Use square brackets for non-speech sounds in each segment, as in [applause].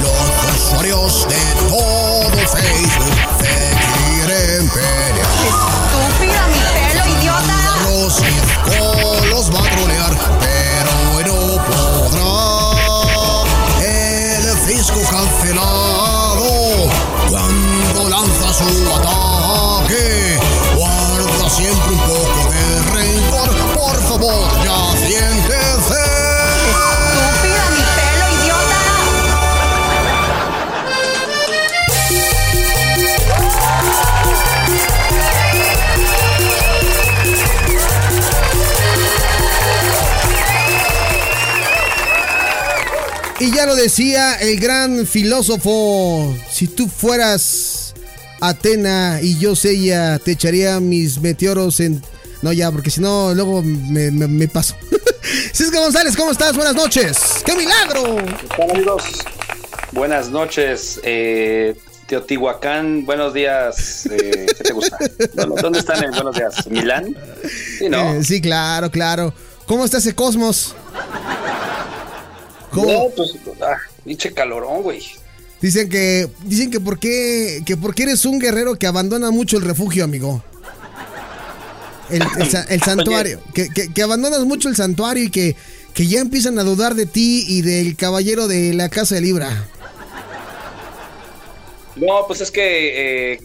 Los usuarios de todo Facebook te quieren pelear. Estúpida, mi pelo, idiota. Los ya lo decía el gran filósofo, si tú fueras Atena y yo Sella, te echaría mis meteoros en... No, ya, porque si no, luego me, me- me paso. [laughs] Cisco González, ¿cómo estás? Buenas noches. ¡Qué milagro! ¿Qué tal, amigos? Buenas noches, eh, Teotihuacán. Buenos días. eh, ¿Qué te gusta? ¿Dónde están en buenos días? ¿Milán? Sí, ¿no? Eh, sí, claro, claro. ¿Cómo está ese cosmos? ¿Cómo? No, pues, ah, pinche calorón, güey. Dicen que dicen que por qué que porque eres un guerrero que abandona mucho el refugio, amigo. El, el sa- el santuario, que, que- que abandonas mucho el santuario y que, que ya empiezan a dudar de ti y del caballero de la casa de Libra. No, pues es que, eh,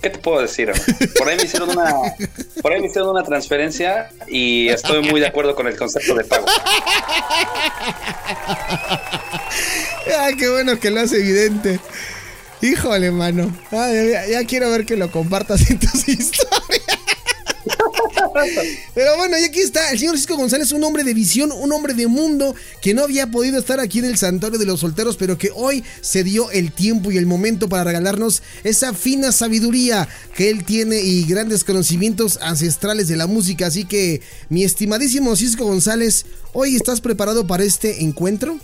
¿qué te puedo decir? Por ahí me hicieron una, por ahí hicieron una transferencia y estoy muy de acuerdo con el concepto de pago. Ay, qué bueno que lo hace evidente. Híjole, mano. Ay, ya, ya quiero ver que lo compartas en tus historias. [laughs] Pero bueno, y aquí está el señor Cisco González, un hombre de visión, un hombre de mundo que no había podido estar aquí en el santuario de los solteros, pero que hoy se dio el tiempo y el momento para regalarnos esa fina sabiduría que él tiene y grandes conocimientos ancestrales de la música. Así que, mi estimadísimo Cisco González, ¿hoy estás preparado para este encuentro?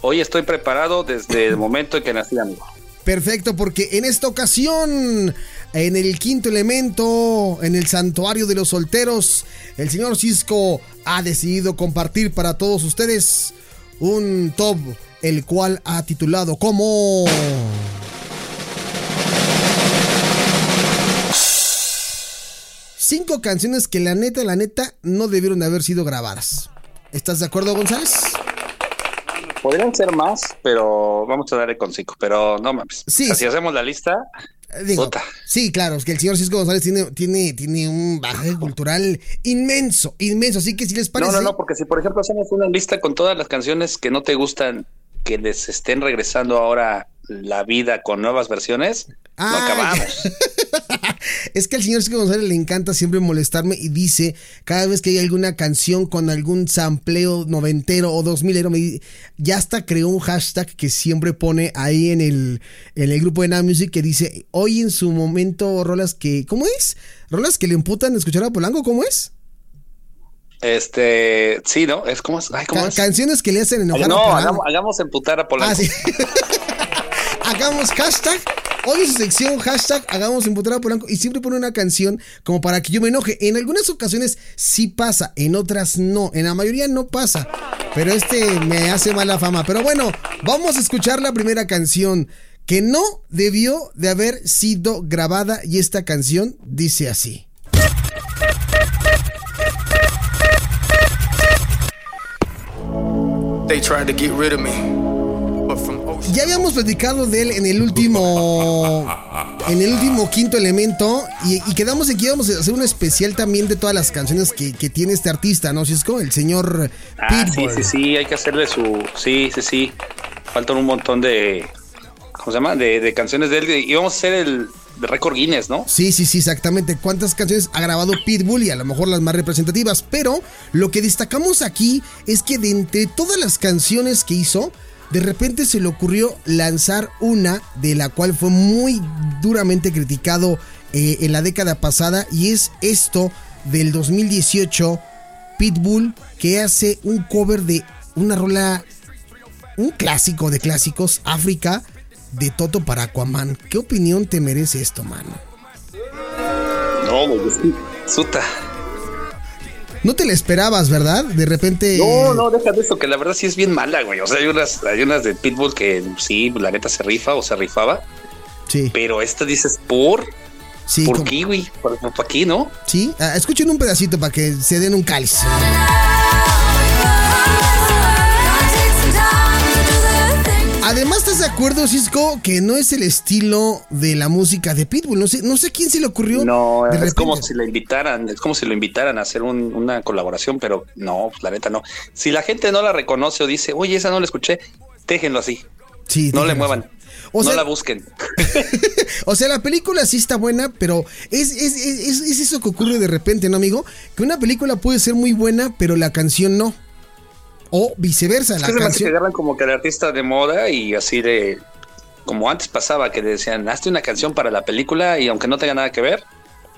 Hoy estoy preparado desde el momento en que nací, amigo. Perfecto, porque en esta ocasión, en el quinto elemento, en el santuario de los solteros, el señor Cisco ha decidido compartir para todos ustedes un top, el cual ha titulado como... Cinco canciones que la neta, la neta, no debieron de haber sido grabadas. ¿Estás de acuerdo, González? Podrían ser más, pero vamos a darle con cinco. Pero no mames. Sí. Si hacemos la lista, Digo, Puta. sí, claro, es que el señor Cisco González tiene, tiene, tiene un bagaje cultural inmenso, inmenso. Así que si les parece. No, no, no, porque si por ejemplo hacemos una lista con todas las canciones que no te gustan, que les estén regresando ahora la vida con nuevas versiones, no acabamos. [laughs] Es que al señor Cisco González le encanta siempre molestarme y dice, cada vez que hay alguna canción con algún sampleo noventero o dos milero, me ya hasta creó un hashtag que siempre pone ahí en el, en el grupo de Now Music que dice, hoy en su momento, rolas que, ¿cómo es? ¿Rolas que le emputan escuchar a Polanco? ¿Cómo es? Este, sí, ¿no? Es como, ay, ¿cómo Ca- es? canciones que le hacen enojar a No, Polanco. hagamos, hagamos emputar a Polanco. Ah, sí. [laughs] hagamos hashtag. En su sección hashtag hagamos emputar a Polanco y siempre pone una canción como para que yo me enoje. En algunas ocasiones sí pasa, en otras no. En la mayoría no pasa. Pero este me hace mala fama. Pero bueno, vamos a escuchar la primera canción que no debió de haber sido grabada y esta canción dice así. They tried to get rid of me. Ya habíamos platicado de él en el último. En el último quinto elemento. Y, y quedamos en que íbamos a hacer un especial también de todas las canciones que, que tiene este artista, ¿no, Cisco? El señor Ah, sí, Pitbull. sí, sí, hay que hacerle su. Sí, sí, sí. Faltan un montón de. ¿Cómo se llama? De, de canciones de él. Y vamos a hacer el. de récord Guinness, ¿no? Sí, sí, sí, exactamente. ¿Cuántas canciones ha grabado Pitbull y a lo mejor las más representativas? Pero lo que destacamos aquí es que de entre todas las canciones que hizo, de repente se le ocurrió lanzar una de la cual fue muy duramente criticado eh, en la década pasada y es esto del 2018, Pitbull, que hace un cover de una rola, un clásico de clásicos, África, de Toto para Aquaman. ¿Qué opinión te merece esto, mano? No, suta. No te la esperabas, ¿verdad? De repente. No, no, deja de eso, que la verdad sí es bien mala, güey. O sea, hay unas, hay unas de Pitbull que sí, la neta se rifa o se rifaba. Sí, Pero esta dices, ¿por? sí. ¿Por como- qué, güey? ¿Por, por aquí, no? Sí, Ah, escuchen un pedacito para que se den un cáliz. Además, ¿estás de acuerdo, Cisco, que no es el estilo de la música de Pitbull? No sé, no sé quién se le ocurrió. No, de es repente. como si la invitaran, es como si lo invitaran a hacer un- una colaboración, pero no, pues la neta no. Si la gente no la reconoce o dice, oye, esa no la escuché, déjenlo así. Sí, No le muevan. O no sea- la busquen. [laughs] O sea, la película sí está buena, pero es, es, es- es- es eso que ocurre de repente, ¿no, amigo? Que una película puede ser muy buena, pero la canción no. O viceversa, Es la que se canción. agarran como que el artista de moda y así de. Como antes pasaba, que decían, hazte una canción para la película y aunque no tenga nada que ver,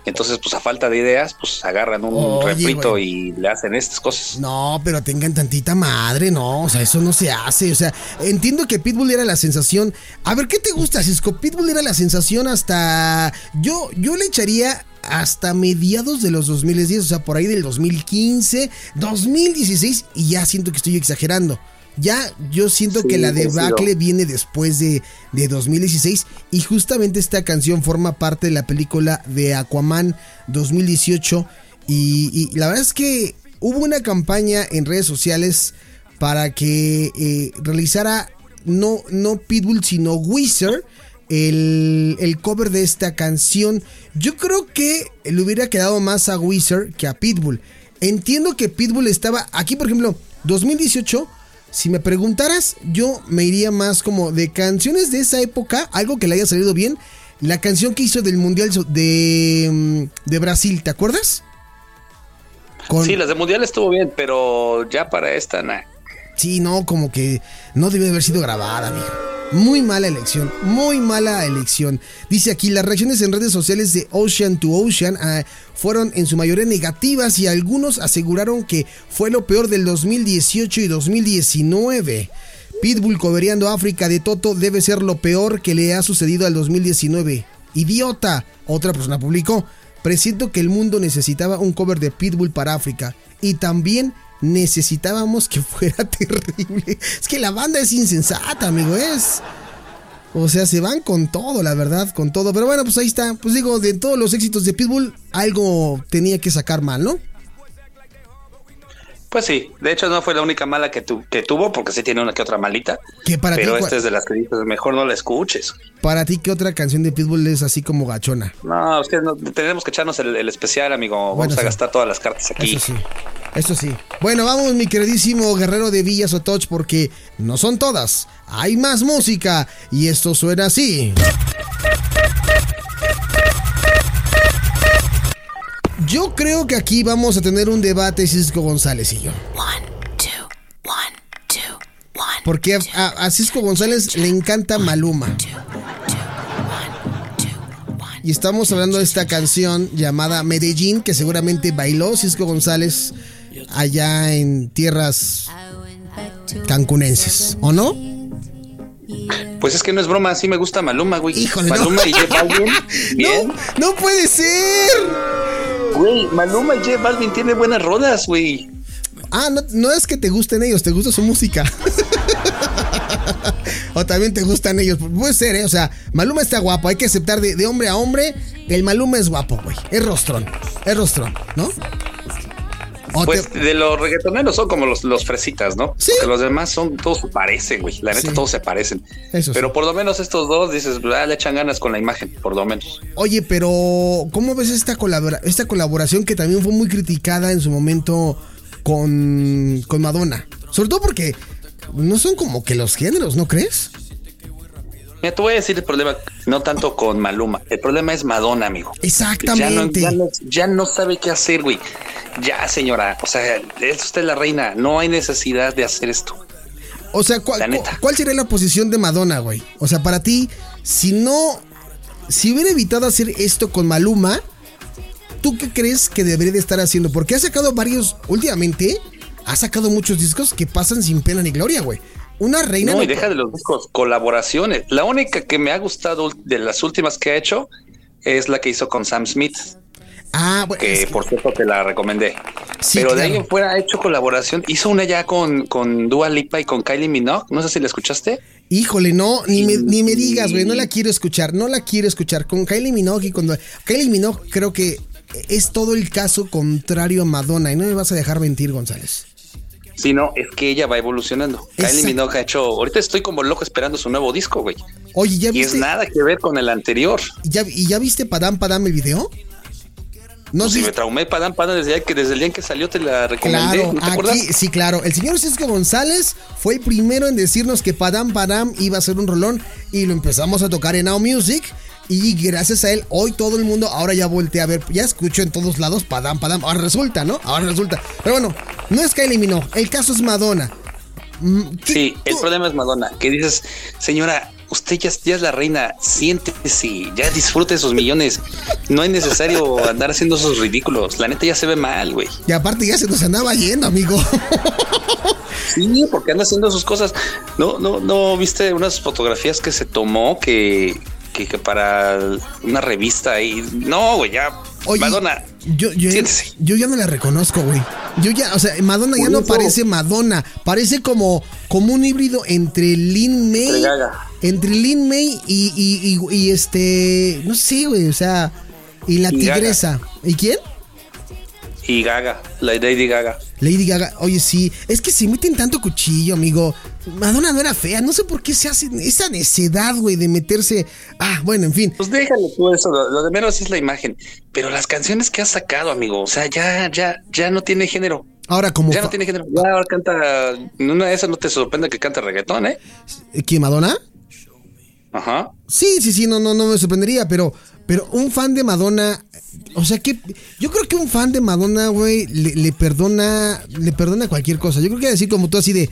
entonces, pues a falta de ideas, pues agarran un Oye, refrito y le hacen estas cosas. No, pero tengan tantita madre, no, o sea, eso no se hace, o sea, entiendo que Pitbull era la sensación. A ver, ¿qué te gusta, Cisco? Pitbull era la sensación hasta yo yo le echaría hasta mediados de los 2010, o sea, por ahí del 2015, 2016 y ya siento que estoy exagerando. Ya yo siento Sí, que la debacle viene después de, de 2016 y justamente esta canción forma parte de la película de Aquaman 2018 y, y la verdad es que hubo una campaña en redes sociales para que eh, realizara no, no Pitbull sino Weezer el, el cover de esta canción. Yo creo que le hubiera quedado más a Weezer que a Pitbull. Entiendo que Pitbull estaba aquí, por ejemplo, 2018. Si me preguntaras, yo me iría más como de canciones de esa época, algo que le haya salido bien. La canción que hizo del Mundial de, mm, de Brasil, ¿te acuerdas? Con- Sí, las de Mundial estuvo bien, pero ya para esta, nah. Sí, no, como que no debe haber sido grabada, amigo. Muy mala elección, muy mala elección. Dice aquí, las reacciones en redes sociales de Ocean to Ocean ah, fueron en su mayoría negativas y algunos aseguraron que fue lo peor del 2018 y 2019. Pitbull cobereando África de Toto debe ser lo peor que le ha sucedido al 2019. Idiota. Otra persona publicó. Presiento que el mundo necesitaba un cover de Pitbull para África. Y también necesitábamos que fuera [laughs] terrible. Es que la banda es insensata, amigo. Es. O sea, se van con todo, la verdad, con todo. Pero bueno, pues ahí está. Pues digo, de todos los éxitos de Pitbull, algo tenía que sacar mal, ¿no? Pues sí, de hecho no fue la única mala que, tu- que tuvo, porque sí tiene una que otra malita. Que para pero ti, esta es de las que dices, mejor no la escuches. Para ti, ¿qué otra canción de Pitbull es así como gachona? No, no- tenemos que echarnos el, el especial, amigo. Vamos a gastar todas las cartas aquí. Eso sí, eso sí. Bueno, vamos, mi queridísimo guerrero de Villa Sotoch, porque no son todas. Hay más música y esto suena así. Yo creo que aquí vamos a tener un debate, Cisco González y yo. Porque a Cisco González le encanta Maluma. Y estamos hablando de esta canción llamada Medellín, que seguramente bailó Cisco González allá en tierras cancunenses, ¿o no? Pues es que no es broma, sí me gusta Maluma, güey. Híjole, no. Maluma y J Balvin. [laughs] Bien. No, no puede ser. Güey, Maluma y J Balvin tiene buenas rodas, güey. Ah, no, no es que te gusten ellos, te gusta su música. [laughs] o también te gustan ellos. Puede ser, ¿eh? O sea, Maluma está guapo. Hay que aceptar de, de hombre a hombre. El Maluma es guapo, güey. Es rostrón. Es rostrón, ¿no? Pues te- de los reggaetoneros son como los, los fresitas, ¿no? Sí. Porque los demás son, todos se parecen, güey. La neta, Sí. todos se parecen. Eso sí. Pero por lo menos estos dos dices, ah, le echan ganas con la imagen, por lo menos. Oye, pero ¿cómo ves esta, colabora- esta colaboración que también fue muy criticada en su momento con, con Madonna? Sobre todo porque no son como que los géneros, ¿no crees? Mira, te voy a decir el problema, no tanto con Maluma, el problema es Madonna, amigo. Exactamente. Ya no, ya no- ya no sabe qué hacer, güey. Ya, señora, o sea, es usted la reina, no hay necesidad de hacer esto. O sea, ¿cuál. ¿cuál sería la posición de Madonna, güey? O sea, para ti, si no. Si hubiera evitado hacer esto con Maluma, ¿tú qué crees que debería de estar haciendo? Porque ha sacado varios. Últimamente, ha sacado muchos discos que pasan sin pena ni gloria, güey. Una reina. No, y deja de los discos, colaboraciones. La única que me ha gustado de las últimas que ha hecho es la que hizo con Sam Smith, Ah, bueno. que es que- por cierto te la recomendé. Sí, Pero de ahí en fuera ha hecho colaboración. Hizo una ya con, con Dua Lipa y con Kylie Minogue. No sé si la escuchaste. Híjole, no, ni me, ni me digas, güey, no la quiero escuchar, no la quiero escuchar. Con Kylie Minogue y con... Kylie Minogue creo que es todo el caso contrario a Madonna y no me vas a dejar mentir, González. Sí, no, es que ella va evolucionando. Kylie Minogue ha hecho. Ahorita estoy como loco esperando su nuevo disco, güey. Oye, ¿ya Y es nada que ver con el anterior. ya, ¿y ya viste Padam Padam el video? No Si sé. me traumé Padam Padam desde, que desde el día en que salió te la recomendé. Claro, ¿No te acuerdas? sí, claro. El señor Cisco González fue el primero en decirnos que Padam Padam iba a ser un rolón y lo empezamos a tocar en Now Music. Y gracias a él, hoy todo el mundo ahora ya voltea a ver, ya escucho en todos lados Padam Padam. Ahora resulta, ¿no? Ahora resulta. Pero bueno, no es Kylie Minogue, el caso es Madonna. Mm, ¿qué- Sí, el problema es Madonna, que dices, señora, usted ya, ya es la reina, siéntese, ya disfrute sus millones. No es necesario andar haciendo esos ridículos. La neta ya se ve mal, güey. Y aparte ya se nos andaba yendo, amigo. [laughs] Sí, porque anda haciendo sus cosas. No, no, no, viste unas fotografías que se tomó que, que, que para una revista y no, güey, ya. Oye, Madonna, yo, yo, siéntese. yo ya no la reconozco, güey. Yo ya, o sea, Madonna ya no parece Madonna. Parece como, como un híbrido entre Lin May. Entre Lin May y, y, y- y este. No sé, güey. O sea. Y la tigresa. ¿Y quién? Y Gaga, la Lady Gaga. Lady Gaga. Oye, sí. Es que se meten tanto cuchillo, amigo. Madonna no era fea. No sé por qué se hacen esa necedad, güey, de meterse. Ah, bueno, en fin. Pues déjale tú eso, lo, lo de menos es la imagen. Pero las canciones que has sacado, amigo, o sea, ya, ya, ya no tiene género. Ahora, como. Ya no tiene género. Ya ahora canta. Una de esas no te sorprende que cante reggaetón, ¿eh? ¿Quién, Madonna? Ajá. Sí, sí, sí, no, no, no me sorprendería, pero, pero un fan de Madonna, o sea que yo creo que un fan de Madonna, güey, le, le perdona, le perdona cualquier cosa. Yo creo que decir como tú así de,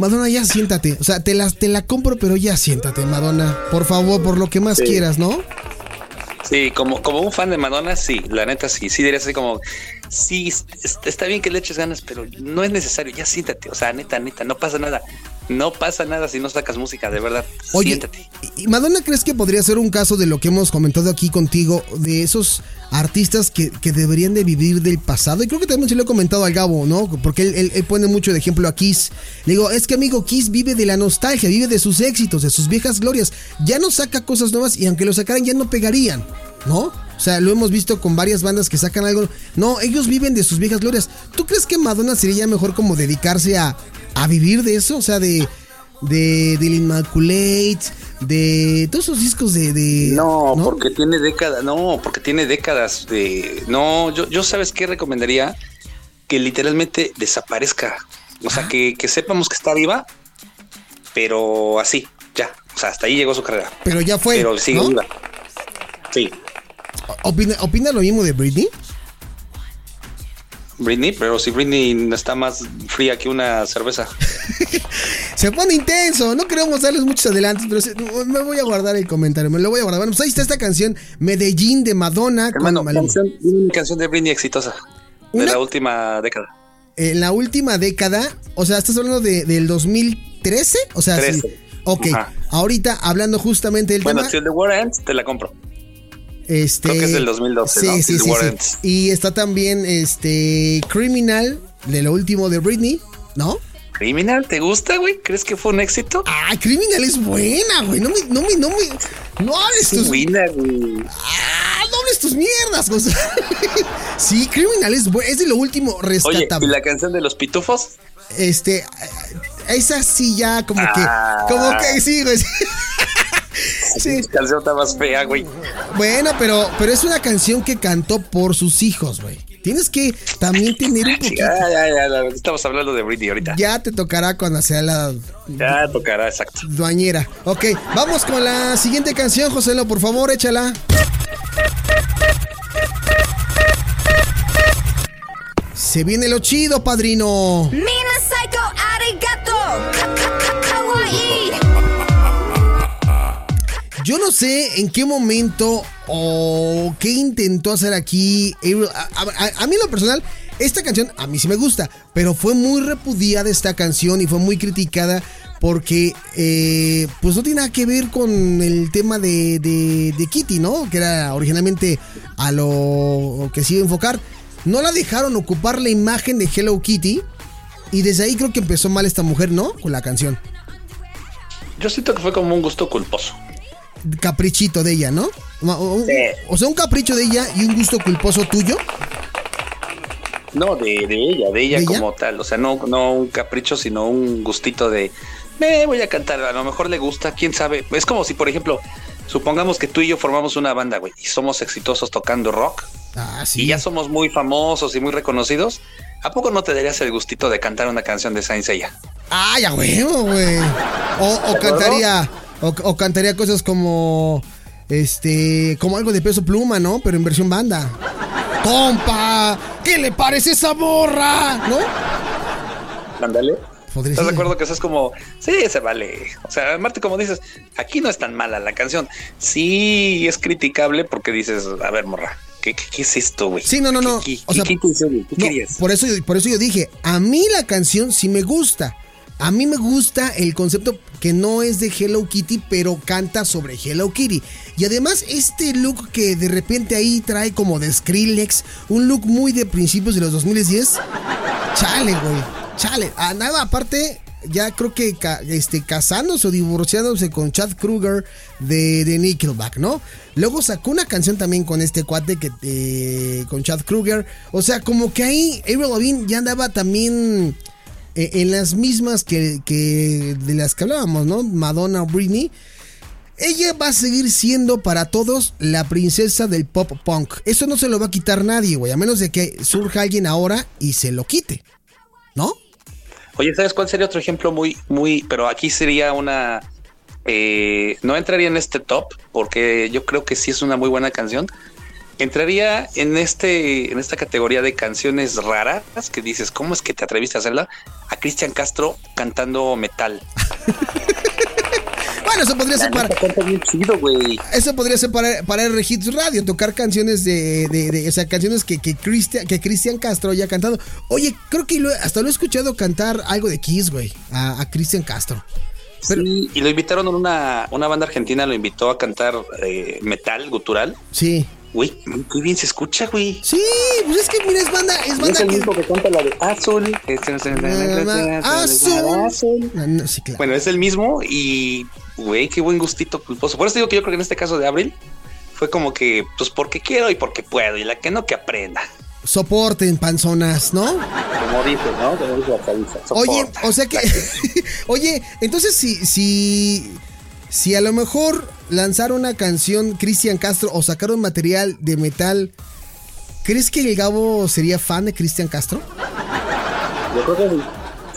Madonna, ya siéntate, o sea, te la, te la compro, pero ya siéntate, Madonna, por favor, por lo que más Sí. quieras, ¿no? Sí, como, como un fan de Madonna, sí, la neta sí, sí diría así como, sí, es- es- está bien que le eches ganas, pero no es necesario, ya siéntate, o sea, neta, neta, no pasa nada, no pasa nada si no sacas música, de verdad, Oye, siéntate. ¿y Madonna crees que podría ser un caso de lo que hemos comentado aquí contigo, de esos artistas que, que deberían de vivir del pasado? Y creo que también se lo he comentado al Gabo, ¿no? Porque él, él- él pone mucho de ejemplo a Kiss. Le digo, es que amigo, Kiss vive de la nostalgia, vive de sus éxitos, de sus viejas glorias. Ya no saca cosas nuevas y aunque lo sacaran ya no pegarían, ¿no? O sea, lo hemos visto con varias bandas que sacan algo. No, ellos viven de sus viejas glorias. ¿Tú crees que Madonna sería mejor como dedicarse a, a vivir de eso? O sea, de de del Immaculate, de todos esos discos de, de- No, porque tiene décadas, no, porque tiene décadas de, no, yo, yo sabes qué recomendaría que literalmente desaparezca, o sea, que, que sepamos que está viva, pero así, ya, o sea, hasta ahí llegó su carrera, pero ya fue. pero sigue ¿no? viva. Sí, ¿Opina, opina lo mismo de Britney? Britney, pero si Britney está más fría que una cerveza. [laughs] Se pone intenso, no queremos darles muchos adelantos, pero se- me voy a guardar el comentario, me lo voy a guardar. Bueno, pues ahí está esta canción, Medellín de Madonna. con Hermano, Maluma. canción, una canción de Britney exitosa de la última década. En la última década, o sea, estás hablando de, del 2013, o sea, sí. 13. Ok, Ajá. ahorita hablando justamente del Bueno, tema. Till the War Ends, te la compro. Este, Creo que es del 2012, Sí, ¿no? sí, Till sí, the War sí. Ends. Y está también este Criminal, de lo último de Britney, ¿no? Criminal, ¿te gusta, güey? ¿Crees que fue un éxito? Ah, Criminal es buena, güey. No me, no me, no me. No hables tus. buena, güey. Ah, no hables tus mierdas, Gonzalo. [laughs] sí, Criminal es buena. Es de lo último Oye, ¿y rescatable. la canción de los pitufos? Este. Esa sí ya como Ah. que. Como que sí, güey. [laughs] [laughs] sí. La canción está más fea, güey. Bueno, pero, pero es una canción que cantó por sus hijos, güey. Tienes que también tener un poquito. ya, ya, ya, ya, estamos hablando de Britney ahorita. Ya te tocará cuando sea la Ya tocará, exacto. duañera. Ok, vamos con la siguiente canción, Joselo, por favor, échala. Se viene lo chido, padrino. Yo no sé en qué momento o qué intentó hacer aquí. A mí en lo personal, esta canción a mí sí me gusta, pero fue muy repudiada esta canción y fue muy criticada porque eh, pues no tiene nada que ver con el tema de, de- de Kitty, ¿no? Que era originalmente a lo que se iba a enfocar. No la dejaron ocupar la imagen de Hello Kitty y desde ahí creo que empezó mal esta mujer, ¿no? Con la canción. Yo siento que fue como un gusto culposo. Caprichito de ella, ¿no? O, o- Sí. o sea, un capricho de ella y un gusto culposo tuyo. No, de, de ella, de ella ¿De ella? como tal. O sea, no, no un capricho, sino un gustito de me voy a cantar. A lo mejor le gusta, quién sabe. Es como si, por ejemplo, supongamos que tú y yo formamos una banda, güey, y somos exitosos tocando rock, Ah, sí. y ya somos muy famosos y muy reconocidos. ¿A poco no te darías el gustito de cantar una canción de Saint Seiya? Ah, ya huevo, güey. O, o cantaría. O, o cantaría cosas como. Este. Como algo de peso pluma, ¿no? Pero en versión banda. ¡Compa! ¿Qué le parece esa borra? ¿No? Ándale. Podría ¿Estás de acuerdo que eso es como, sí, se vale? O sea, Marte, como dices, aquí no es tan mala la canción. Sí es criticable porque dices, a ver, morra, ¿qué, qué, qué es esto, güey? Sí, no, no, no. ¿Qué, O sea, qué? ¿Qué No, por eso, yo- por eso yo dije, a mí la canción sí me gusta. A mí me gusta el concepto que no es de Hello Kitty, pero canta sobre Hello Kitty. Y además este look que de repente ahí trae como de Skrillex, un look muy de principios de los 2010. Chale, güey. Chale. A nada, aparte, ya creo que este, casándose o divorciándose con Chad Kruger de, de Nickelback, ¿no? Luego sacó una canción también con este cuate que eh, con Chad Kruger. O sea, como que ahí Avril Lavigne ya andaba también eh, en las mismas que, que de las que hablábamos, ¿no? Madonna o Britney. Ella va a seguir siendo para todos la princesa del pop punk. Eso no se lo va a quitar nadie, güey. A menos de que surja alguien ahora y se lo quite. ¿No? Oye, ¿sabes cuál sería otro ejemplo muy, muy, pero aquí sería una, eh, no entraría en este top porque yo creo que sí es una muy buena canción. Entraría en este, en esta categoría de canciones raras que dices, ¿cómo es que te atreviste a hacerla? A Cristian Castro cantando metal. Bueno, eso podría ser para, chido, eso podría ser para, para el Hits Radio, tocar canciones de, de, de- o sea, canciones que, que Cristian, que Cristian Castro haya cantado. Oye, creo que lo- hasta lo he escuchado cantar algo de Kiss, güey, a, a Cristian Castro. Pero- Sí, y lo invitaron a una, una banda argentina, lo invitó a cantar eh, metal, gutural. Sí. Güey, qué bien se escucha, güey. Sí, pues es que mira, es banda, es Es banda el que. mismo que canta la de Azul. Azul. Bueno, es el mismo y, güey, qué buen gustito culposo. Por eso digo que yo creo que en este caso de Abril fue como que, pues porque quiero y porque puedo, y la que no que aprenda. Soporten, panzonas, ¿no? Como dice, ¿no? Como dice la cabeza. Oye, o sea que. [laughs] oye, entonces si, si. Si a lo mejor lanzar una canción Cristian Castro o sacar un material de metal, ¿crees que el Gabo sería fan de Cristian Castro? Yo creo que sí.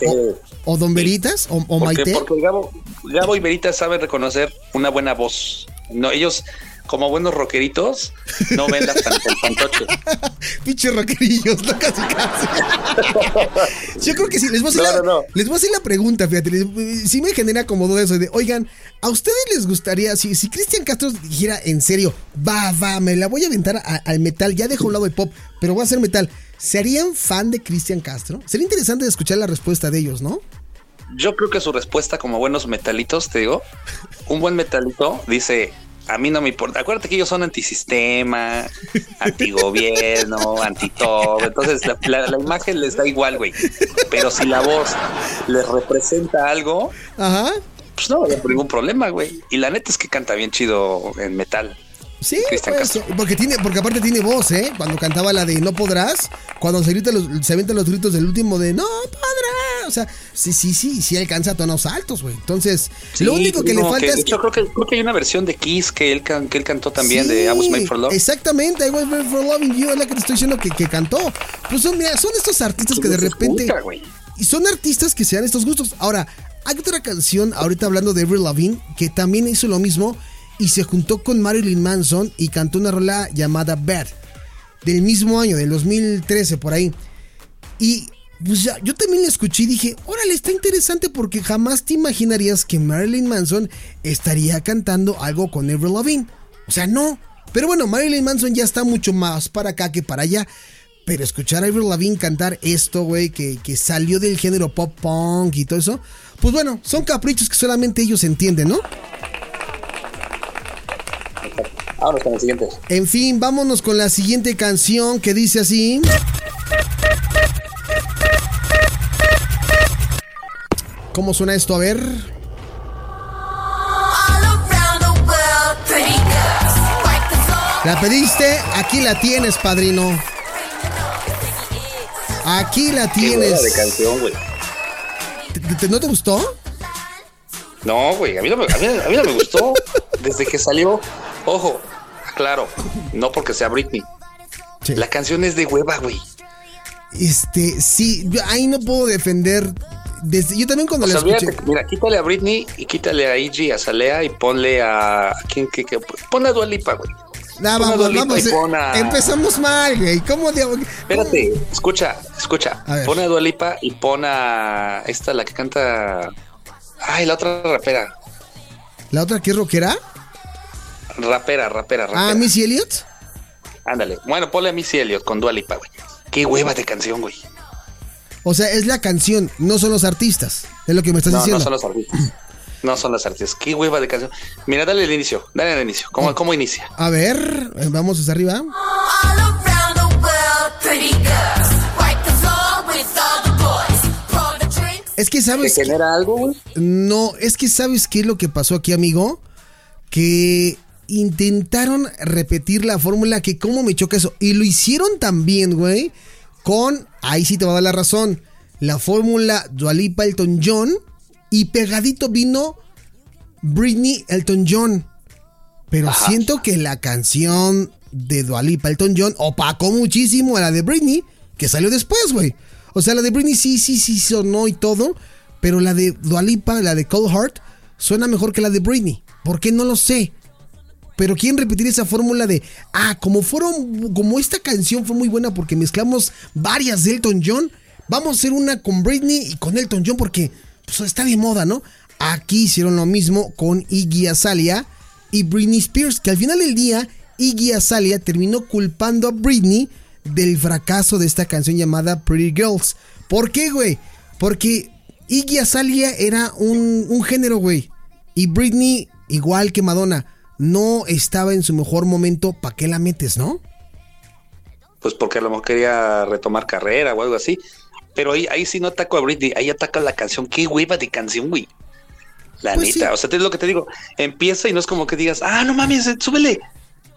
Eh, ¿O Don Veritas? ¿O, o porque, Maite? porque Gabo, Gabo y Verita saben reconocer una buena voz. No, ellos, como buenos rockeritos, no ven las tan- el fantoche. [laughs] Pinches rockerillos, ¿no? Casi, casi. [laughs] Yo creo que sí. Les voy a hacer, No, la, no, no. Les voy a hacer la pregunta, fíjate. les- sí me genera como duda eso de, oigan, ¿a ustedes les gustaría, si, si Cristian Castro dijera en serio, va, va, me la voy a aventar a- al metal, ya dejo un lado de pop, pero voy a hacer metal, ¿serían fan de Cristian Castro? Sería interesante escuchar la respuesta de ellos, ¿no? Yo creo que su respuesta, como buenos metalitos, te digo, un buen metalito dice: A mí no me importa. Acuérdate que ellos son antisistema, [laughs] antigobierno, anti todo. Entonces, la, la- la imagen les da igual, güey. Pero si la voz les representa algo, Ajá. pues no había ningún problema, güey. Y la neta es que canta bien chido en metal. Sí, pues, porque tiene, porque aparte tiene voz, ¿eh? Cuando cantaba la de No podrás, cuando se grita los, se avientan los gritos del último de No podrás. O sea, sí, sí, sí, sí alcanza tonos altos, güey. Entonces, Sí, lo único que le falta es hecho, creo que, creo que hay una versión de Kiss que él, can- que él cantó también de I Was Made for Love. Exactamente, I was made for loving you, es la que te estoy diciendo que, que cantó. Pues son, mira, son estos artistas que de repente. escucha. Y son artistas que se dan estos gustos. Ahora, hay otra canción, ahorita hablando de Avril Lavigne, que también hizo lo mismo y se juntó con Marilyn Manson y cantó una rola llamada Bad, del mismo año, del 2013, por ahí. Y pues ya, yo también la escuché y dije, órale, está interesante porque jamás te imaginarías que Marilyn Manson estaría cantando algo con Avril Lavigne. O sea, no. Pero bueno, Marilyn Manson ya está mucho más para acá que para allá. Pero escuchar a Avril Lavigne cantar esto, güey, que, que salió del género pop punk y todo eso, pues bueno, son caprichos que solamente ellos entienden, ¿no? Ahora con el siguiente. En fin, vámonos con la siguiente canción que dice así. ¿Cómo suena esto? A ver. ¿La pediste? Aquí la tienes, padrino. Aquí la Qué hueva de tienes. canción, güey. ¿Te- te- ¿No te gustó? No, güey, a mí no, me, a mí, a mí no me gustó desde que salió. Ojo, claro, no porque sea Britney. Sí. La canción es de hueva, güey. Este, sí, yo ahí no puedo defender. Desde, yo también cuando O la sea, escuché. mira, quítale a Britney y quítale a Iggy, a Salea y ponle a. ¿a ¿Quién? qué, qué? Ponle a Dua Lipa, güey. Nah, vamos, Dua Lipa vamos. a- Empezamos mal, güey. ¿Cómo de.? Espérate, escucha, escucha. A. Pon a Dua Lipa y pon a esta, la que canta. Ay, la otra rapera. ¿La otra que es rockera? Rapera, rapera, rapera. Ah, Missy Elliott. Ándale. Bueno, ponle a Missy Elliott con Dua Lipa, güey. Qué hueva de canción, güey. O sea, es la canción, no son los artistas. Es lo que me estás No, diciendo. no son los artistas. [clears throat] No son los artistas. Qué hueva de canción. Mira, dale el inicio. Dale el inicio. ¿Cómo, cómo inicia? A ver, eh, vamos hasta arriba. Es que ¿Te sabes. que- genera algo, güey? No, es que sabes qué es lo que pasó aquí, amigo. Que intentaron repetir la fórmula que cómo me choca eso. Y lo hicieron también, güey. Con, ahí sí te va a dar la razón. La fórmula Dualipa Elton John. Y pegadito vino Britney Elton John. Pero Ajá. siento que la canción de Dualipa Elton John opacó muchísimo a la de Britney, que salió después, güey. O sea, la de Britney sí, sí, sí sonó y todo, pero la de Dualipa, la de Cold Heart, suena mejor que la de Britney. ¿Por qué? No lo sé. Pero quieren repetir esa fórmula de, ah, como fueron, como esta canción fue muy buena porque mezclamos varias de Elton John, vamos a hacer una con Britney y con Elton John porque pues, está de moda, ¿no? Aquí hicieron lo mismo con Iggy Azalea y Britney Spears, que al final del día Iggy Azalea terminó culpando a Britney del fracaso de esta canción llamada Pretty Girls. ¿Por qué, güey? Porque Iggy Azalea era un, un género, güey. Y Britney, igual que Madonna, no estaba en su mejor momento. ¿Para qué la metes, no? Pues porque a lo mejor quería retomar carrera o algo así. Pero ahí, ahí sí no ataco a Britney, ahí ataca la canción. Qué hueva de canción, güey. La Pues neta, sí. o sea, te es lo que te digo. Empieza y no es como que digas, ah, no mames, súbele.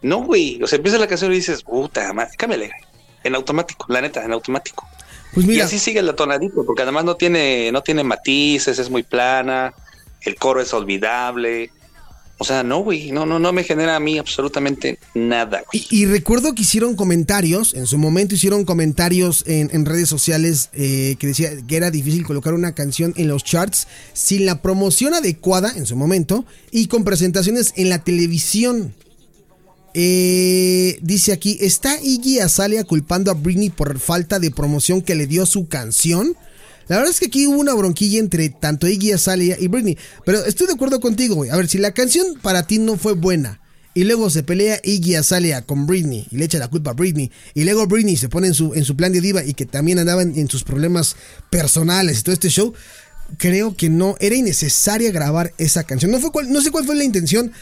No, güey. O sea, empieza la canción y dices, puta madre, cámbiale. En automático, la neta, en automático. Pues y mira, así sigue la tonadito, porque además no tiene, no tiene matices, es muy plana, el coro es olvidable. O sea, no, güey, no, no, no me genera a mí absolutamente nada, güey. Y, recuerdo que hicieron comentarios, en su momento hicieron comentarios en, en redes sociales eh, que decía que era difícil colocar una canción en los charts sin la promoción adecuada en su momento y con presentaciones en la televisión. Eh, dice aquí, ¿está Iggy Azalea culpando a Britney por falta de promoción que le dio su canción? La verdad es que aquí hubo una bronquilla entre tanto Iggy Azalea y Britney. Pero estoy de acuerdo contigo, güey. A ver, si la canción para ti no fue buena y luego se pelea Iggy Azalea con Britney y le echa la culpa a Britney y luego Britney se pone en su, en su plan de diva y que también andaba en, sus problemas personales y todo este show, creo que no, era innecesaria grabar esa canción. No, fue cuál- no sé cuál fue la intención,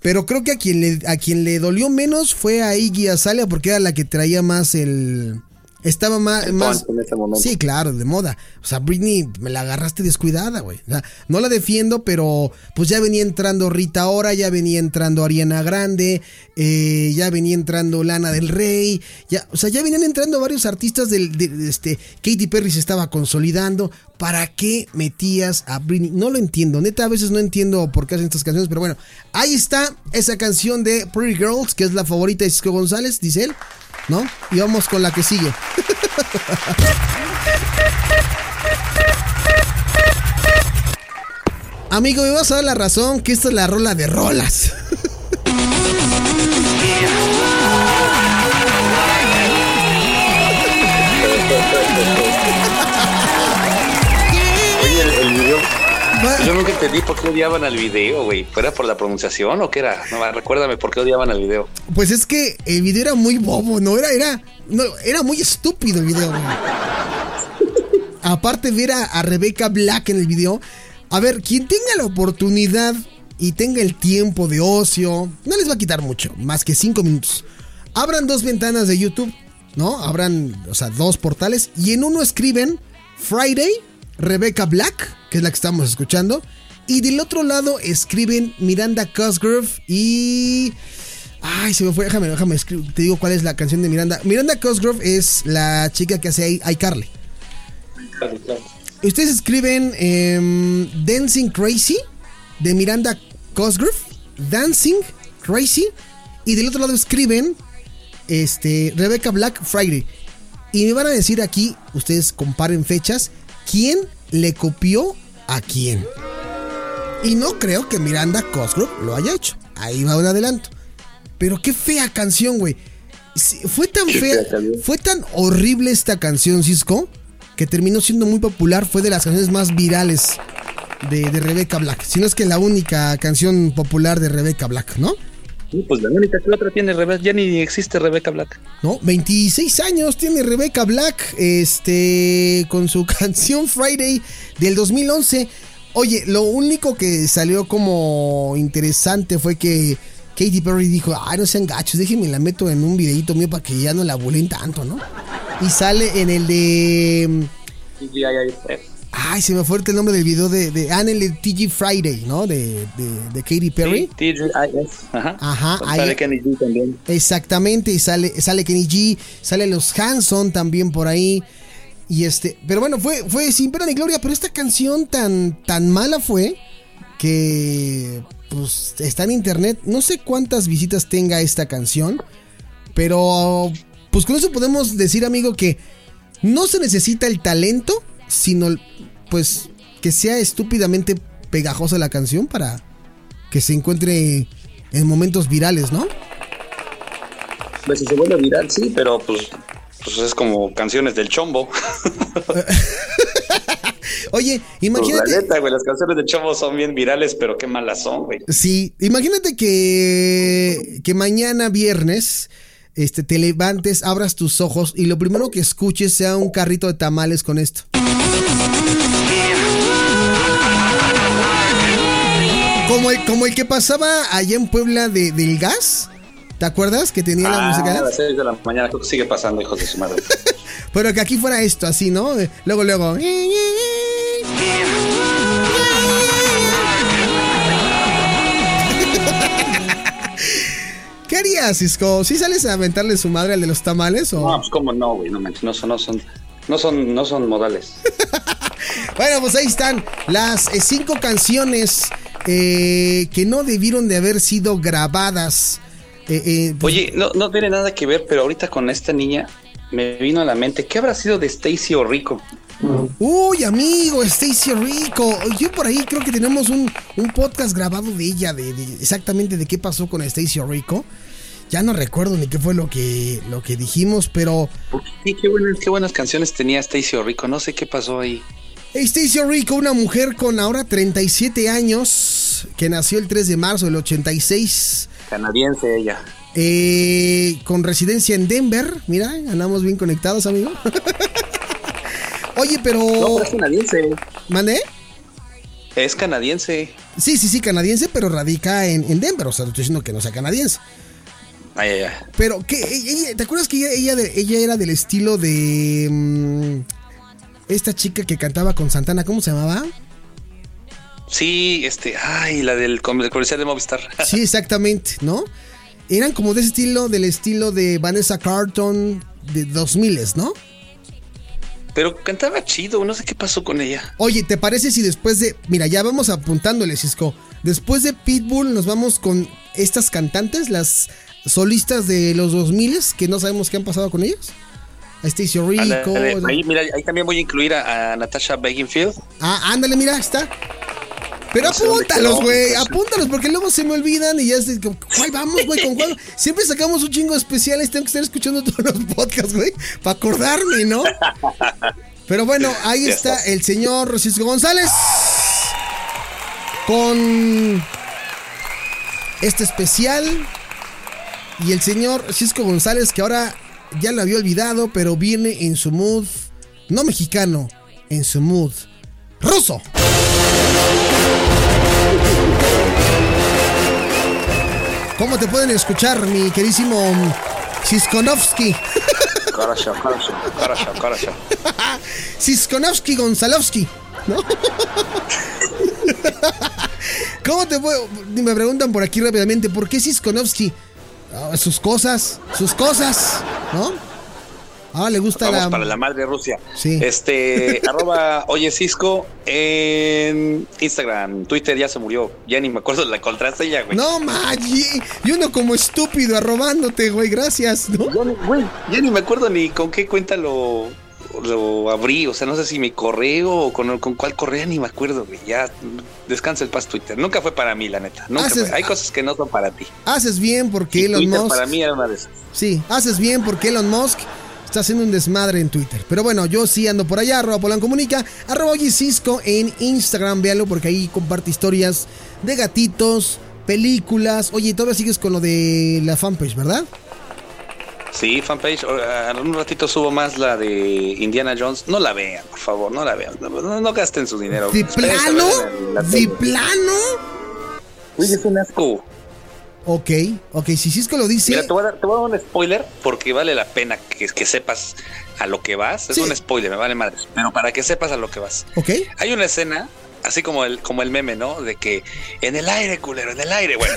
pero creo que a quien, le, a quien le dolió menos fue a Iggy Azalea porque era la que traía más el... Estaba más... El más punch en ese momento. Sí, claro, de moda. O sea, Britney me la agarraste descuidada, güey. O sea, no la defiendo, pero pues ya venía entrando Rita Ora, ya venía entrando Ariana Grande, eh, ya venía entrando Lana del Rey, ya, o sea, ya venían entrando varios artistas del, de, de este, Katy Perry se estaba consolidando. ¿para qué metías a Britney? No lo entiendo, neta, a veces no entiendo por qué hacen estas canciones, pero bueno, ahí está esa canción de Pretty Girls, que es la favorita de Cisco González, dice él, ¿no? Y vamos con la que sigue. Amigo, me vas a dar la razón que esta es la rola de rolas. Yo nunca entendí por qué odiaban al video, güey. ¿Fuera por la pronunciación o qué era? No, recuérdame por qué odiaban al video. Pues es que el video era muy bobo, no era, era, no, era muy estúpido el video. güey. Aparte ver a, a Rebecca Black en el video, a ver, quien tenga la oportunidad y tenga el tiempo de ocio, no les va a quitar mucho, más que cinco minutos. Abran dos ventanas de YouTube, ¿no? Abran, o sea, dos portales y en uno escriben Friday, Rebecca Black, que es la que estamos escuchando, y del otro lado escriben Miranda Cosgrove y Ay, se me fue, déjame, déjame, te digo cuál es la canción de Miranda. Miranda Cosgrove es la chica que hace iCarly. Ustedes escriben em, Dancing Crazy de Miranda Cosgrove, Dancing Crazy, y del otro lado escriben este, Rebecca Black Friday. Y me van a decir aquí, ustedes comparen fechas, quién le copió a quién. Y no creo que Miranda Cosgrove lo haya hecho. Ahí va un adelanto. Pero qué fea canción, güey. Fue tan fea, fue tan horrible esta canción, Cisco, que terminó siendo muy popular. Fue de las canciones más virales de, de Rebecca Black. Si no es que la única canción popular de Rebecca Black, ¿no? Sí, pues la única que otra tiene Rebeca, ya ni existe Rebeca Black. ¿No? 26 años tiene Rebecca Black, este, con su [laughs] canción Friday del 2011. Oye, lo único que salió como interesante fue que Katy Perry dijo, ay, no sean gachos, déjenme la meto en un videito mío para que ya no la bulen tanto, ¿no? Y sale en el de... Ay, se me fue el nombre del video de... de ah, en el de TG Friday, ¿no? De, de, de Katy Perry. Ajá. Ajá, Sale Kenny G también. Exactamente, y sale, sale Kenny G, sale los Hanson también por ahí. Y este, pero bueno, fue, fue sin pena ni gloria, pero esta canción tan, tan mala fue que pues está en internet. No sé cuántas visitas tenga esta canción, pero pues con eso podemos decir, amigo, que no se necesita el talento, sino pues que sea estúpidamente pegajosa la canción para que se encuentre en momentos virales, ¿no? Pues si se vuelve viral, sí, pero pues, pues es como canciones del chombo. [laughs] Oye, Pues la imagínate. neta, güey, las canciones del chombo son bien virales, pero qué malas son, güey. Sí, imagínate que, que mañana viernes este, te levantes, abras tus ojos y lo primero que escuches sea un carrito de tamales con esto. Como el, como el que pasaba allá en Puebla de, del gas. ¿Te acuerdas que tenía la Ah, música? a las 6 de la mañana creo que sigue pasando, hijos de su madre. [laughs] Pero que aquí fuera esto, así, ¿no? Eh, Luego, luego. [laughs] ¿Qué harías, Cisco? ¿Sí sales a aventarle su madre al de los tamales? O... No, pues cómo no, güey, no no no son, no son, no son modales. [laughs] Bueno, pues ahí están las eh, cinco canciones eh, que no debieron de haber sido grabadas. Eh, eh, pues, Oye, no, no tiene nada que ver, pero ahorita con esta niña me vino a la mente, ¿qué habrá sido de Stacy o Rico? Uy, amigo, Stacy Rico. Yo por ahí creo que tenemos un, un podcast grabado de ella, de, de exactamente de qué pasó con Stacy Rico. Ya no recuerdo ni qué fue lo que, lo que dijimos, pero Sí, qué buenas, qué buenas canciones tenía Stacy Rico, no sé qué pasó ahí. Stacy Rico, una mujer con ahora 37 años, que nació el 3 de marzo del 86, Canadiense ella. eh, con residencia en Denver. Mira, andamos bien conectados, amigo. [laughs] Oye, pero... No, pero es canadiense. ¿Mandé? Es canadiense. Sí, sí, sí, canadiense, pero radica en, en Denver. O sea, no estoy diciendo que no sea canadiense. Ay, ay, ay. Pero, ¿qué? Ella- ¿te acuerdas que ella, ella, era del estilo de... mm, esta chica que cantaba con Santana, ¿cómo se llamaba? Sí, este, ay, la del comercial de Movistar. [laughs] Sí, exactamente, ¿no? Eran como de ese estilo, del estilo de Vanessa Carlton de 2000, ¿no? Pero cantaba chido, no sé qué pasó con ella. Oye, ¿te parece si después de. Mira, ya vamos apuntándole, Cisco. Después de Pitbull, nos vamos con estas cantantes, las solistas de los 2000 que no sabemos qué han pasado con ellas. A Stacy Rico. Ahí, mira, ahí también voy a incluir a, a Natasha Beggingfield. Ah, ándale, mira, está. Pero No sé dónde apúntalos, güey, pues. apúntalos, porque luego se me olvidan y ya es de, ¿cuál vamos, güey? ¿Con cuál? [laughs] Siempre sacamos un chingo especiales, tengo que estar escuchando todos los podcasts, güey, para acordarme, ¿no? Pero bueno, [laughs] ahí está el señor Cisco González con este especial y el señor Cisco González que ahora ya lo había olvidado, pero viene en su mood, no mexicano, en su mood ruso. ¿Cómo te pueden escuchar, mi querísimo Siskonovsky? Karasha, Karasha, Karasha, Karasha. [laughs] Siskonovsky Gonzalovsky, ¿no? [laughs] ¿Cómo te puedo? Me preguntan por aquí rápidamente, ¿por qué Siskonovsky? Ah, sus cosas, sus cosas, ¿no? Ah, le gusta Vamos la... para la madre Rusia. Sí. Este, [laughs] arroba Oye Cisco en Instagram, Twitter ya se murió. Ya ni me acuerdo de la contraseña, güey. No, Maggi, y uno como estúpido arrobándote, güey, gracias, ¿no? Ya ni, güey, ya ni me acuerdo ni con qué cuenta lo, lo abrí. O sea, no sé si mi correo o con, con cuál correo, ni me acuerdo, güey. Ya descansa el paz Twitter. Nunca fue para mí, la neta. Nunca Haces- fue. Hay cosas que no son para ti. Haces bien porque Y Elon Twitter Musk... para mí era una de esas. Sí, haces bien porque Elon Musk está haciendo un desmadre en Twitter. Pero bueno, yo sí ando por allá, arroba Polan Comunica, arroba Cisco en Instagram, véalo porque ahí comparte historias de gatitos, películas. Oye, todavía sigues con lo de la fanpage, ¿verdad? Sí, fanpage. En un ratito subo más la de Indiana Jones. No la vean, por favor, no la vean. No, gasten su dinero. ¿De plano? ¿De plano? Uy, es un asco. Ok, ok, si Cisco lo dice... Mira, te voy, a dar, te voy a dar un spoiler porque vale la pena que, que sepas a lo que vas. Es Sí. un spoiler, me vale madre. Pero para que sepas a lo que vas. Ok, Hay una escena, así como el, como el meme, ¿no? De que en el aire, culero, en el aire. Bueno,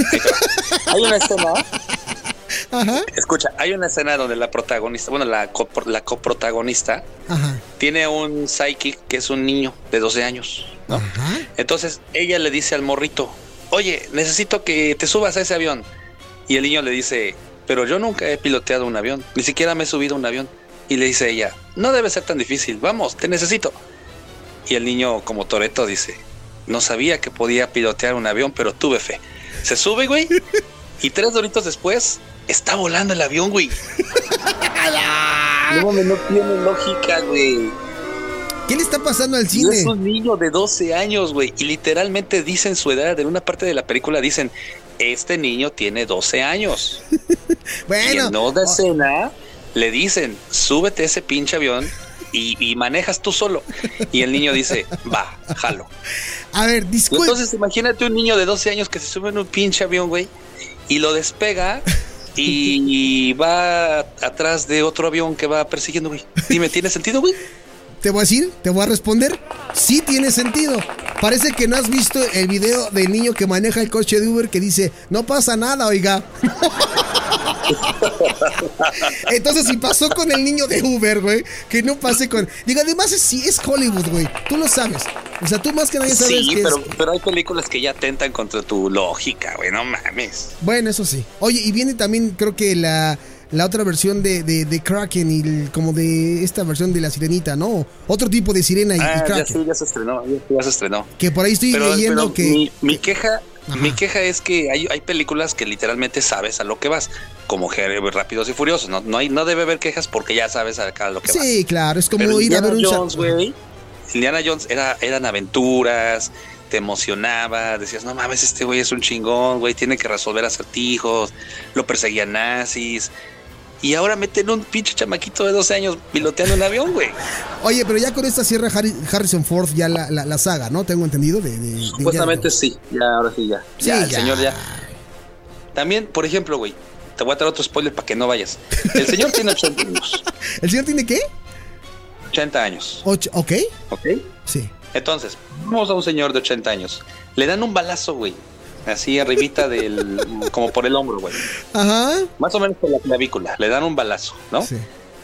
[laughs] hay una escena. Ajá, Escucha, hay una escena donde la protagonista, bueno, la, copro- la coprotagonista ajá, tiene un psychic que es un niño de 12 años, ¿no? ajá. Entonces ella le dice al morrito, oye, necesito que te subas a ese avión. Y el niño le dice, pero yo nunca he piloteado un avión, ni siquiera me he subido a un avión. Y le dice ella, no debe ser tan difícil, vamos, te necesito. Y el niño como Toreto dice, no sabía que podía pilotear un avión, pero tuve fe. Se sube, güey, y tres doritos después está volando el avión, güey. [laughs] No, tiene lógica, güey. ¿Qué le está pasando al Y cine? es un niño de 12 años, güey. Y literalmente dicen su edad. En una parte de la película dicen, este niño tiene 12 años. [laughs] y Bueno, en otra escena le dicen, súbete ese pinche avión y, y manejas tú solo. Y el niño dice, va, jalo. a ver, Y disculpe. entonces imagínate un niño de 12 años que se sube en un pinche avión, güey, y lo despega [laughs] y va atrás de otro avión que va persiguiendo, güey. Dime, ¿tiene sentido, güey? Te voy a decir, te voy a responder. Sí tiene sentido. Parece que no has visto el video del niño que maneja el coche de Uber que dice, no pasa nada, oiga. [laughs] Entonces, si pasó con el niño de Uber, güey, que no pase con... Digo, además es, sí, es Hollywood, güey. Tú lo sabes. O sea, tú más que nadie sabes Sí, que pero, es... pero hay películas que ya atentan contra tu lógica, güey, no mames. Bueno, eso sí. Oye, y viene también, creo que la, la otra versión de, de, de Kraken y el- como de esta versión de la sirenita, ¿no? Otro tipo de sirena y, y Ah, ya sí, se estrenó, ya, ya se estrenó. Que por ahí estoy Pero, leyendo pero que... mi, mi queja, Ajá. mi queja es que hay, hay películas que literalmente sabes a lo que vas, como Rápidos y Furiosos. No, no, hay, no debe haber quejas porque ya sabes a, a lo que vas. Sí, claro, es como Pero ir a Indiana ver un... Jones, güey. Indiana Jones era, eran aventuras, te emocionaba, decías, no mames, este güey es un chingón, güey, tiene que resolver acertijos, lo perseguían nazis. Y ahora meten un pinche chamaquito de 12 años piloteando un avión, güey. Oye, pero ya con esta cierra Harry- Harrison Ford ya la, la, la saga, ¿no? Tengo entendido de... Supuestamente sí, ya, ahora sí, ya. Sí, ya, el señor ya. También, por ejemplo, güey, te voy a traer otro spoiler para que no vayas. El señor tiene 80 años. [laughs] ¿El señor tiene qué? 80 años, Ocho, ¿Ok? ¿ok? Sí. Entonces, vamos a un señor de 80 años. Le dan un balazo, güey. Así arribita del... como por el hombro, güey. Ajá. Más o menos por la clavícula. Le dan un balazo, ¿no? Sí.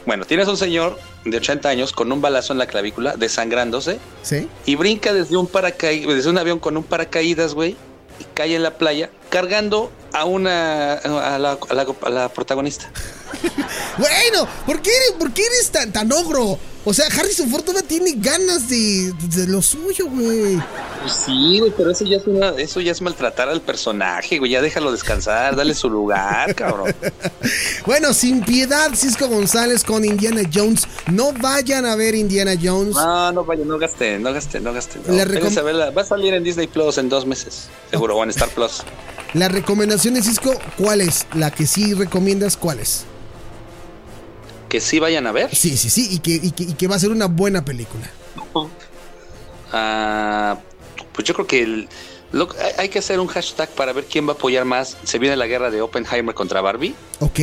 Bueno, tienes un señor de 80 años con un balazo en la clavícula, desangrándose, ¿Sí? y brinca desde un paracaídas, desde un avión con un paracaídas, güey, y cae en la playa, cargando a una a la, a la- a la protagonista. [laughs] Bueno, ¿por qué eres, por qué eres tan, tan ogro? O sea, Harrison Ford todavía tiene ganas de, de lo suyo, güey. Pues sí, güey, pero eso ya es una, eso ya es maltratar al personaje, güey. Ya déjalo descansar, dale su lugar, [laughs] cabrón. Bueno, sin piedad, Cisco González con Indiana Jones. No vayan a ver Indiana Jones. No, no vaya, no gasten, no gasten, no gasten. No. A verla. Va a salir en Disney Plus en dos meses, seguro, o en Star Plus. La recomendación de Cisco, ¿cuál es? La que sí recomiendas, ¿cuál es? Que sí vayan a ver. Sí, sí, sí, y que, y que, y que va a ser una buena película. Ah, pues yo creo que el- lo- hay- hay que hacer un hashtag para ver quién va a apoyar más. Se viene la guerra de Oppenheimer contra Barbie, ¿Ok?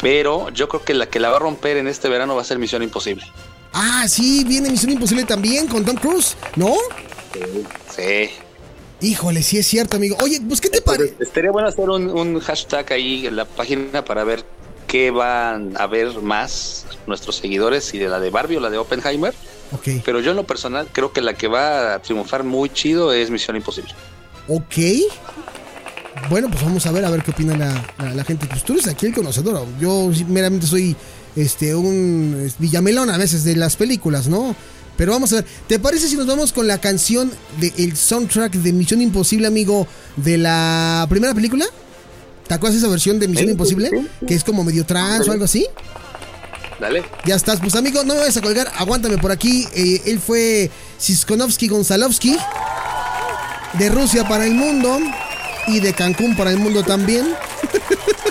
pero yo creo que la que la va a romper en este verano va a ser Misión Imposible. Ah, sí, viene Misión Imposible también con Tom Cruise, ¿no? Sí. Híjole, sí es cierto, amigo. Oye, pues, ¿qué te parece? Estaría bueno hacer un, un hashtag ahí en la página para ver qué van a ver más nuestros seguidores, si de la de Barbie o la de Oppenheimer. Ok, Pero yo en lo personal creo que la que va a triunfar muy chido es Misión Imposible. ok. Bueno, pues vamos a ver, a ver qué opina la, la- la gente. Pues tú eres aquí el conocedor. Yo meramente soy este un villamelón a veces de las películas, ¿no? Pero vamos a ver, ¿te parece si nos vamos con la canción del soundtrack de Misión Imposible, amigo, de la primera película? ¿Te acuerdas esa versión de Misión Imposible? Que es como medio trans o algo así. Dale. Ya estás, pues amigo, no me vayas a colgar, aguántame por aquí. Eh, él fue Siskonovsky Gonzalovsky, de Rusia para el mundo y de Cancún para el mundo también.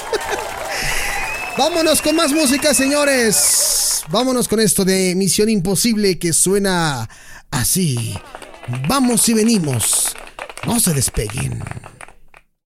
[laughs] Vámonos con más música, señores. Vámonos con esto de Misión Imposible que suena así. Vamos y venimos. No se despeguen.